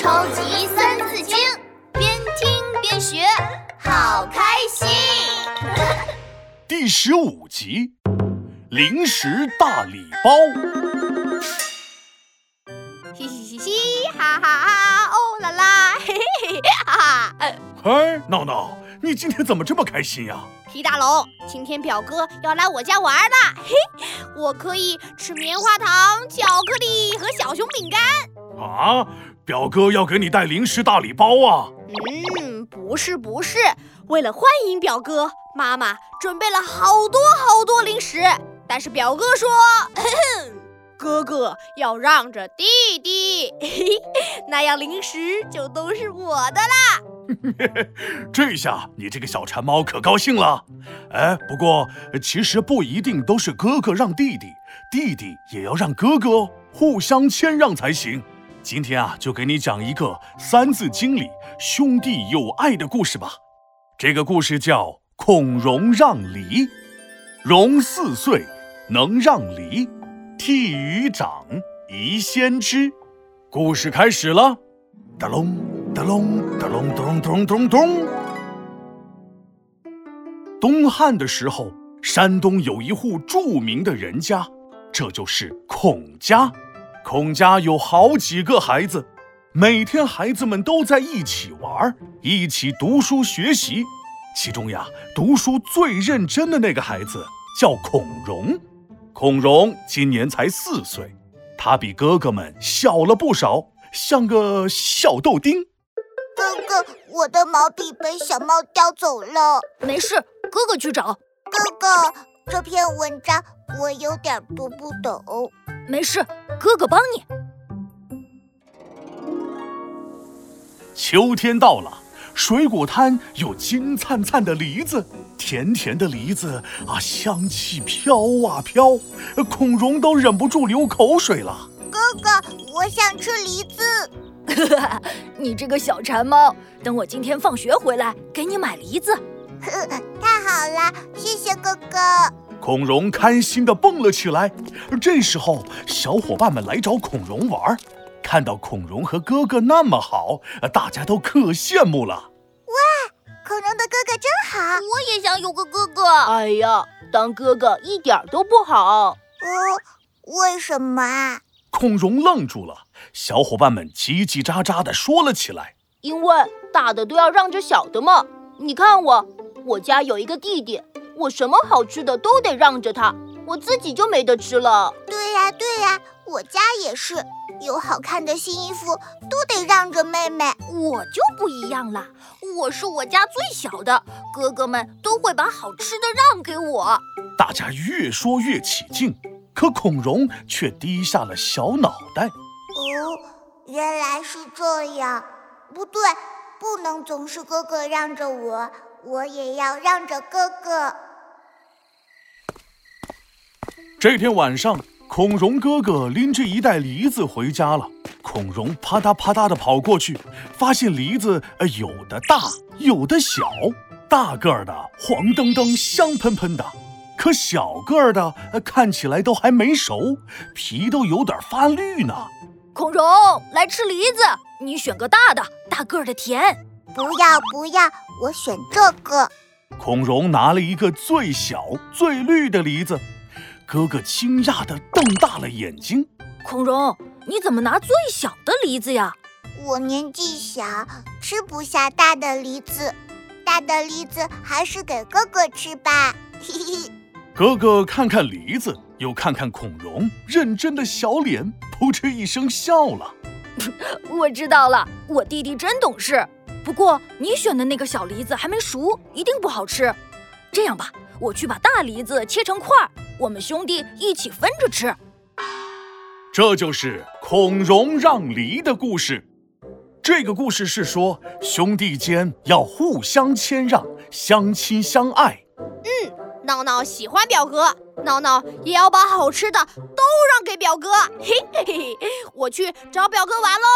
超级三字经，边听边学，好开心。第十五集，零食大礼包。嘻嘻嘻嘻，哈哈哈！哦啦啦，嘿嘿嘿，哈哈。嗨，闹闹，你今天怎么这么开心呀？皮大龙，今天表哥要来我家玩了，嘿，我可以吃棉花糖、巧克力和小熊饼干。啊，表哥要给你带零食大礼包啊？嗯，不是不是，为了欢迎表哥，妈妈准备了好多好多零食。但是表哥说，哥哥要让着弟弟，那样零食就都是我的啦。这下你这个小馋猫可高兴了。哎，不过其实不一定都是哥哥让弟弟，弟弟也要让哥哥哦，互相谦让才行。今天啊，就给你讲一个《三字经》里兄弟友爱的故事吧。这个故事叫《孔融让梨》。融四岁，能让梨，悌于长，宜先知。故事开始了，哒隆哒隆哒隆咚咚咚咚。东汉的时候，山东有一户著名的人家，这就是孔家。孔家有好几个孩子，每天孩子们都在一起玩，一起读书学习。其中呀，读书最认真的那个孩子叫孔融。孔融今年才四岁，他比哥哥们小了不少，像个小豆丁。哥哥，我的毛笔被小猫叼走了。没事，哥哥去找。哥哥，这篇文章我有点读不懂。没事，哥哥帮你。秋天到了，水果摊有金灿灿的梨子，甜甜的梨子啊，香气飘啊飘，孔融都忍不住流口水了。哥哥，我想吃梨子。你这个小馋猫，等我今天放学回来给你买梨子。太好了，谢谢哥哥。孔融开心地蹦了起来。这时候，小伙伴们来找孔融玩，看到孔融和哥哥那么好，大家都可羡慕了。哇，孔融的哥哥真好，我也想有个哥哥。哎呀，当哥哥一点都不好。呃，为什么啊？孔融愣住了，小伙伴们叽叽喳喳地说了起来。因为大的都要让着小的嘛。你看我，我家有一个弟弟。我什么好吃的都得让着他，我自己就没得吃了。对呀，对呀，我家也是，有好看的新衣服都得让着妹妹。我就不一样了，我是我家最小的，哥哥们都会把好吃的让给我。大家越说越起劲，可孔融却低下了小脑袋。哦，原来是这样。不对，不能总是哥哥让着我，我也要让着哥哥。这天晚上，孔融哥哥拎着一袋梨子回家了。孔融啪嗒啪嗒地跑过去，发现梨子呃有的大，有的小。大个儿的黄澄澄、香喷喷的，可小个儿的看起来都还没熟，皮都有点发绿呢。孔融，来吃梨子，你选个大的，大个儿的甜。不要不要，我选这个。孔融拿了一个最小、最绿的梨子。哥哥惊讶地瞪大了眼睛：“孔融，你怎么拿最小的梨子呀？”“我年纪小，吃不下大的梨子，大的梨子还是给哥哥吃吧。”嘿嘿。哥哥看看梨子，又看看孔融，认真的小脸，扑哧一声笑了。我知道了，我弟弟真懂事。不过你选的那个小梨子还没熟，一定不好吃。这样吧，我去把大梨子切成块儿。我们兄弟一起分着吃，这就是孔融让梨的故事。这个故事是说兄弟间要互相谦让，相亲相爱。嗯，闹闹喜欢表哥，闹闹也要把好吃的都让给表哥。嘿嘿嘿，我去找表哥玩喽。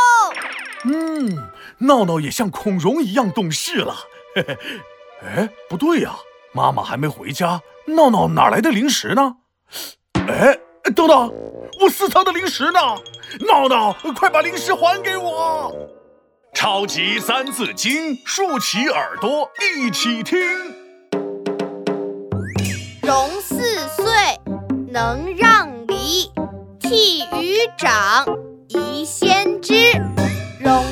嗯，闹闹也像孔融一样懂事了。嘿嘿，哎，不对呀，妈妈还没回家。闹闹哪来的零食呢？哎，等等，我私藏的零食呢？闹闹，快把零食还给我！超级三字经，竖起耳朵一起听。融四岁，能让梨，悌于长，宜先知。融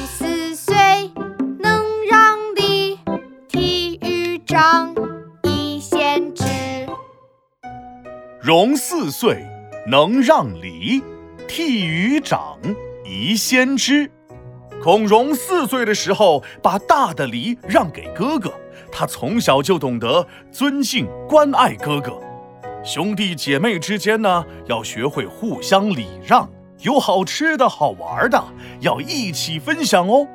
融四岁，能让梨，悌于长，宜先知。孔融四岁的时候，把大的梨让给哥哥，他从小就懂得尊敬、关爱哥哥。兄弟姐妹之间呢，要学会互相礼让，有好吃的好玩的，要一起分享哦。